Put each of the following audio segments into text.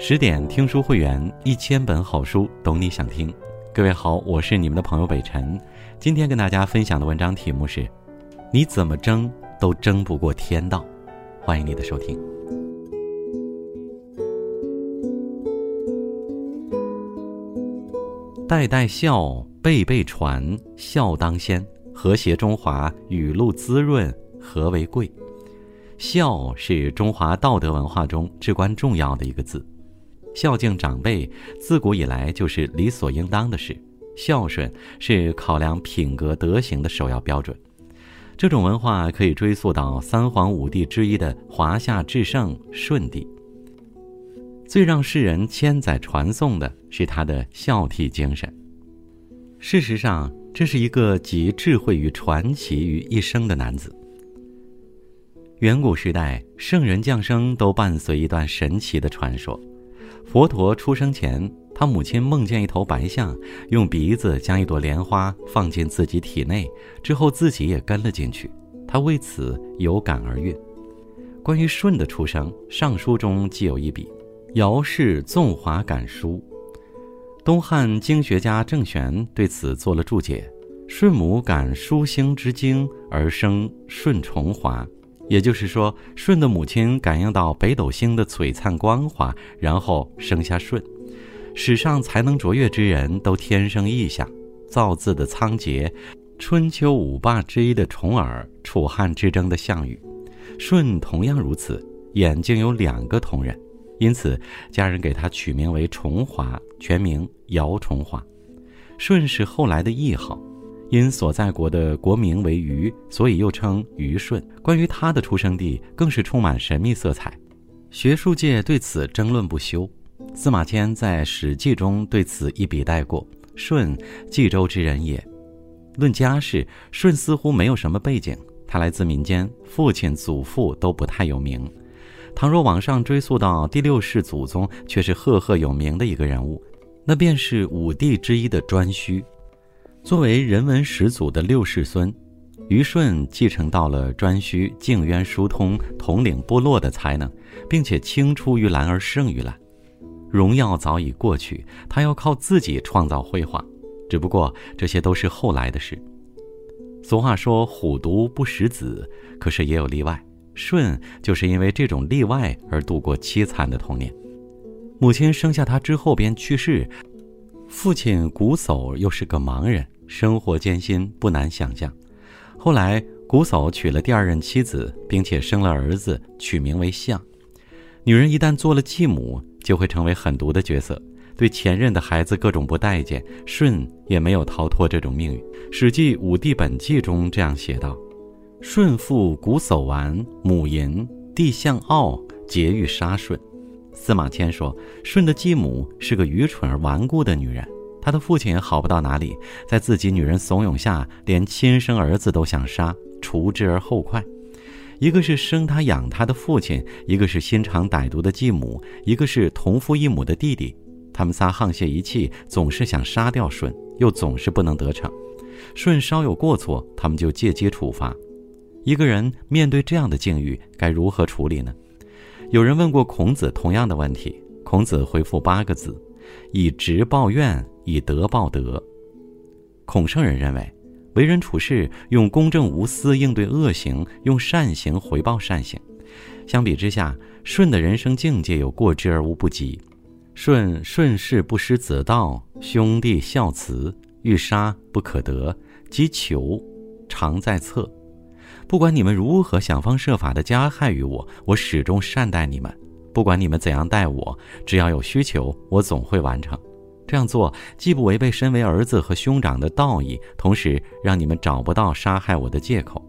十点听书会员，一千本好书，懂你想听。各位好，我是你们的朋友北辰。今天跟大家分享的文章题目是：你怎么争都争不过天道。欢迎你的收听。代代孝，辈辈传，孝当先。和谐中华，雨露滋润，和为贵。孝是中华道德文化中至关重要的一个字。孝敬长辈，自古以来就是理所应当的事。孝顺是考量品格德行的首要标准。这种文化可以追溯到三皇五帝之一的华夏至圣舜帝。最让世人千载传颂的是他的孝悌精神。事实上，这是一个集智慧与传奇于一身的男子。远古时代，圣人降生都伴随一段神奇的传说。佛陀出生前，他母亲梦见一头白象，用鼻子将一朵莲花放进自己体内，之后自己也跟了进去。他为此有感而孕。关于舜的出生，《尚书》中记有一笔：“尧氏纵华感书。”东汉经学家郑玄对此做了注解：“舜母感书星之精而生舜重华。”也就是说，舜的母亲感应到北斗星的璀璨光华，然后生下舜。史上才能卓越之人都天生异象，造字的仓颉，春秋五霸之一的重耳，楚汉之争的项羽，舜同样如此，眼睛有两个瞳仁，因此家人给他取名为重华，全名姚重华。舜是后来的谥号。因所在国的国名为虞，所以又称虞舜。关于他的出生地，更是充满神秘色彩，学术界对此争论不休。司马迁在《史记》中对此一笔带过：“舜，冀州之人也。”论家世，舜似乎没有什么背景，他来自民间，父亲、祖父都不太有名。倘若往上追溯到第六世祖宗，却是赫赫有名的一个人物，那便是五帝之一的颛顼。作为人文始祖的六世孙，虞舜继承到了颛顼静渊疏通、统领部落的才能，并且青出于蓝而胜于蓝。荣耀早已过去，他要靠自己创造辉煌。只不过这些都是后来的事。俗话说“虎毒不食子”，可是也有例外。舜就是因为这种例外而度过凄惨的童年。母亲生下他之后便去世，父亲瞽叟又是个盲人。生活艰辛，不难想象。后来，瞽叟娶了第二任妻子，并且生了儿子，取名为象。女人一旦做了继母，就会成为狠毒的角色，对前任的孩子各种不待见。舜也没有逃脱这种命运。《史记·武帝本纪》中这样写道：“舜父古叟完，母淫，弟象傲，结欲杀舜。”司马迁说，舜的继母是个愚蠢而顽固的女人。他的父亲也好不到哪里，在自己女人怂恿下，连亲生儿子都想杀，除之而后快。一个是生他养他的父亲，一个是心肠歹毒的继母，一个是同父异母的弟弟。他们仨沆瀣一气，总是想杀掉舜，又总是不能得逞。舜稍有过错，他们就借机处罚。一个人面对这样的境遇，该如何处理呢？有人问过孔子同样的问题，孔子回复八个字：以直报怨。以德报德。孔圣人认为，为人处事用公正无私应对恶行，用善行回报善行。相比之下，舜的人生境界有过之而无不及。舜顺势不失子道，兄弟孝慈，欲杀不可得，即求常在侧。不管你们如何想方设法的加害于我，我始终善待你们。不管你们怎样待我，只要有需求，我总会完成。这样做既不违背身为儿子和兄长的道义，同时让你们找不到杀害我的借口。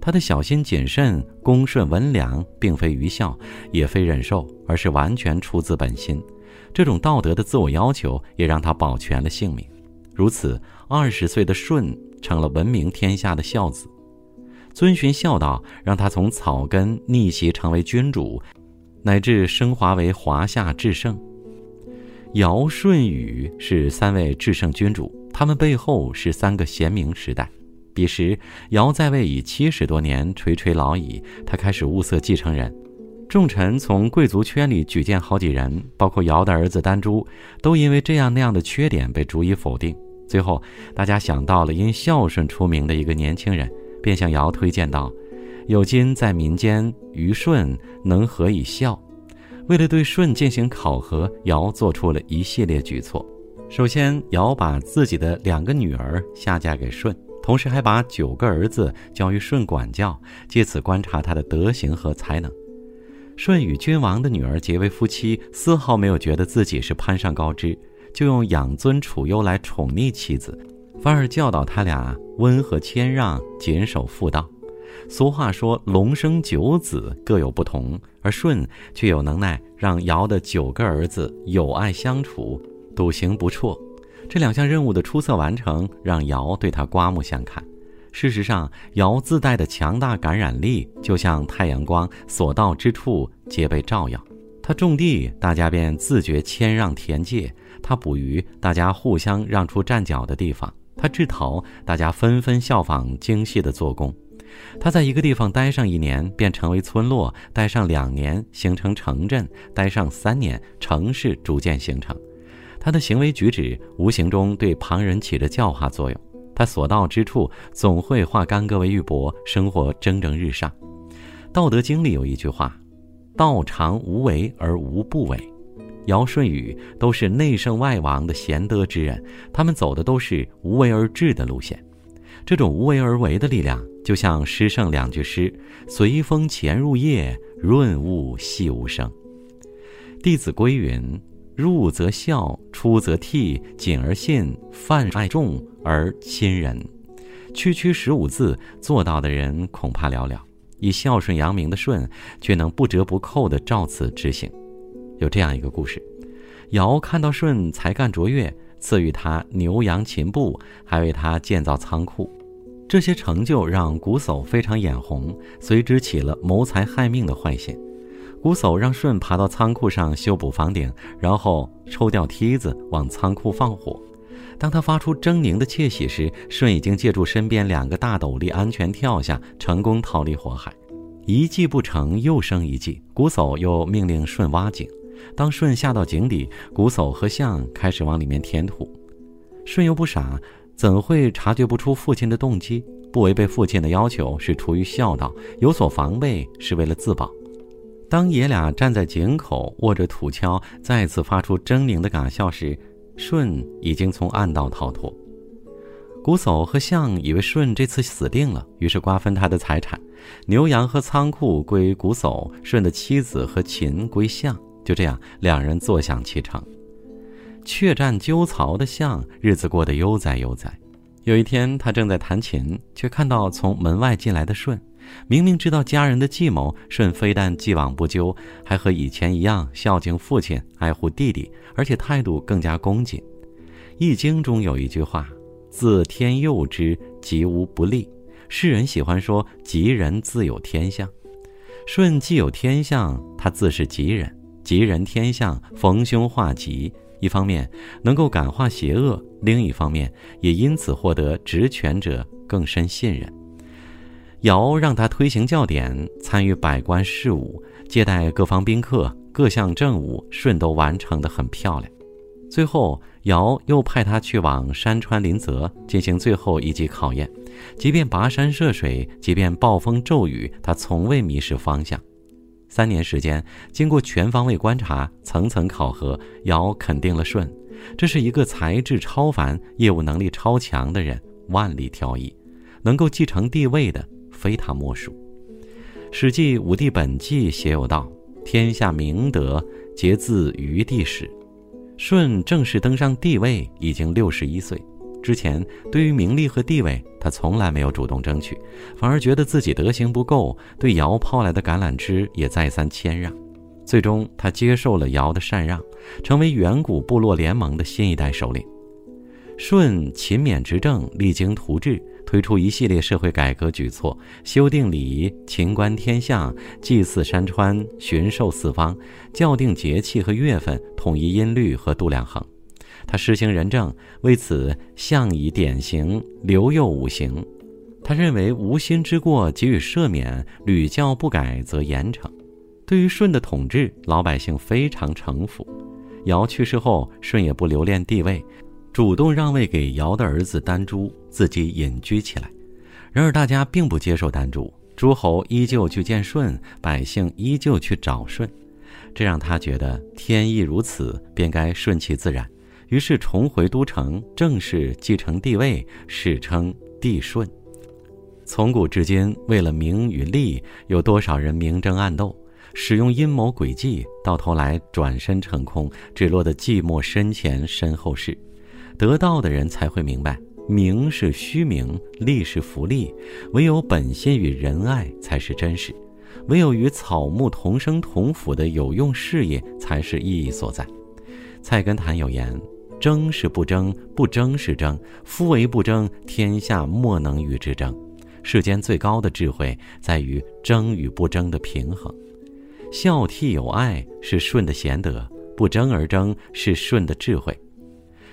他的小心谨慎、恭顺温良，并非愚孝，也非忍受，而是完全出自本心。这种道德的自我要求，也让他保全了性命。如此，二十岁的舜成了闻名天下的孝子。遵循孝道，让他从草根逆袭成为君主，乃至升华为华夏至圣。尧舜禹是三位至圣君主，他们背后是三个贤明时代。彼时，尧在位已七十多年，垂垂老矣。他开始物色继承人，众臣从贵族圈里举荐好几人，包括尧的儿子丹朱，都因为这样那样的缺点被逐一否定。最后，大家想到了因孝顺出名的一个年轻人，便向尧推荐道：“有今在民间，虞舜能何以孝？”为了对舜进行考核，尧做出了一系列举措。首先，尧把自己的两个女儿下嫁给舜，同时还把九个儿子交于舜管教，借此观察他的德行和才能。舜与君王的女儿结为夫妻，丝毫没有觉得自己是攀上高枝，就用养尊处优来宠溺妻子，反而教导他俩温和谦让、谨守妇道。俗话说“龙生九子，各有不同”，而舜却有能耐让尧的九个儿子友爱相处，笃行不辍。这两项任务的出色完成，让尧对他刮目相看。事实上，尧自带的强大感染力，就像太阳光，所到之处皆被照耀。他种地，大家便自觉谦让田界；他捕鱼，大家互相让出站脚的地方；他制陶，大家纷纷效仿精细的做工。他在一个地方待上一年，便成为村落；待上两年，形成城镇；待上三年，城市逐渐形成。他的行为举止，无形中对旁人起着教化作用。他所到之处，总会化干戈为玉帛，生活蒸蒸日上。《道德经》里有一句话：“道常无为而无不为。”尧舜禹都是内圣外王的贤德之人，他们走的都是无为而治的路线。这种无为而为的力量，就像诗圣两句诗：“随风潜入夜，润物细无声。”《弟子规》云。入则孝，出则悌，谨而信，泛爱众而亲仁。区区十五字，做到的人恐怕寥寥。以孝顺扬名的舜，却能不折不扣地照此执行。有这样一个故事：尧看到舜才干卓越，赐予他牛羊禽布，还为他建造仓库。这些成就让瞽叟非常眼红，随之起了谋财害命的坏心。瞽叟让舜爬到仓库上修补房顶，然后抽掉梯子往仓库放火。当他发出狰狞的窃喜时，舜已经借助身边两个大斗笠安全跳下，成功逃离火海。一计不成，又生一计。瞽叟又命令舜挖井。当舜下到井底，瞽叟和象开始往里面填土。舜又不傻，怎会察觉不出父亲的动机？不违背父亲的要求是出于孝道，有所防备是为了自保。当爷俩站在井口握着土锹，再次发出狰狞的嘎笑时，舜已经从暗道逃脱。瞽叟和象以为舜这次死定了，于是瓜分他的财产，牛羊和仓库归瞽叟，舜的妻子和琴归象。就这样，两人坐享其成。却战鸠曹的象日子过得悠哉悠哉。有一天，他正在弹琴，却看到从门外进来的舜。明明知道家人的计谋，舜非但既往不咎，还和以前一样孝敬父亲、爱护弟弟，而且态度更加恭谨。《易经》中有一句话：“自天佑之，吉无不利。”世人喜欢说“吉人自有天相”。舜既有天相，他自是吉人。吉人天相，逢凶化吉，一方面能够感化邪恶，另一方面也因此获得执权者更深信任。尧让他推行教典，参与百官事务，接待各方宾客，各项政务舜都完成得很漂亮。最后，尧又派他去往山川林泽进行最后一级考验，即便跋山涉水，即便暴风骤雨，他从未迷失方向。三年时间，经过全方位观察、层层考核，尧肯定了舜，这是一个才智超凡、业务能力超强的人，万里挑一，能够继承帝位的。非他莫属，《史记·武帝本纪》写有道：“天下明德，皆自于帝始。”舜正式登上帝位已经六十一岁，之前对于名利和地位，他从来没有主动争取，反而觉得自己德行不够，对尧抛来的橄榄枝也再三谦让。最终，他接受了尧的禅让，成为远古部落联盟的新一代首领。舜勤勉执政，励精图治。推出一系列社会改革举措，修订礼仪，勤观天象，祭祀山川，巡狩四方，校定节气和月份，统一音律和度量衡。他实行仁政，为此象以典刑，留幼五刑。他认为无心之过给予赦免，屡教不改则严惩。对于舜的统治，老百姓非常臣服。尧去世后，舜也不留恋地位，主动让位给尧的儿子丹朱，自己隐居起来。然而，大家并不接受丹朱，诸侯依旧去见舜，百姓依旧去找舜，这让他觉得天意如此，便该顺其自然。于是重回都城，正式继承帝位，史称帝舜。从古至今，为了名与利，有多少人明争暗斗，使用阴谋诡计，到头来转身成空，只落得寂寞身前身后事。得道的人才会明白，名是虚名，利是浮利，唯有本心与仁爱才是真实，唯有与草木同生同腐的有用事业才是意义所在。菜根谭有言：“争是不争，不争是争。夫为不争，天下莫能与之争。”世间最高的智慧在于争与不争的平衡，孝悌有爱是舜的贤德，不争而争是舜的智慧。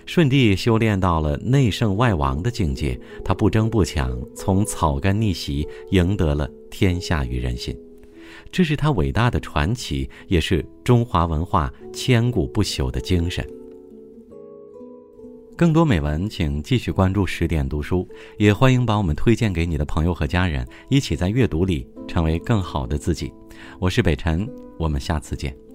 舜帝修炼到了内圣外王的境界，他不争不抢，从草根逆袭，赢得了天下与人心。这是他伟大的传奇，也是中华文化千古不朽的精神。更多美文，请继续关注十点读书，也欢迎把我们推荐给你的朋友和家人，一起在阅读里成为更好的自己。我是北辰，我们下次见。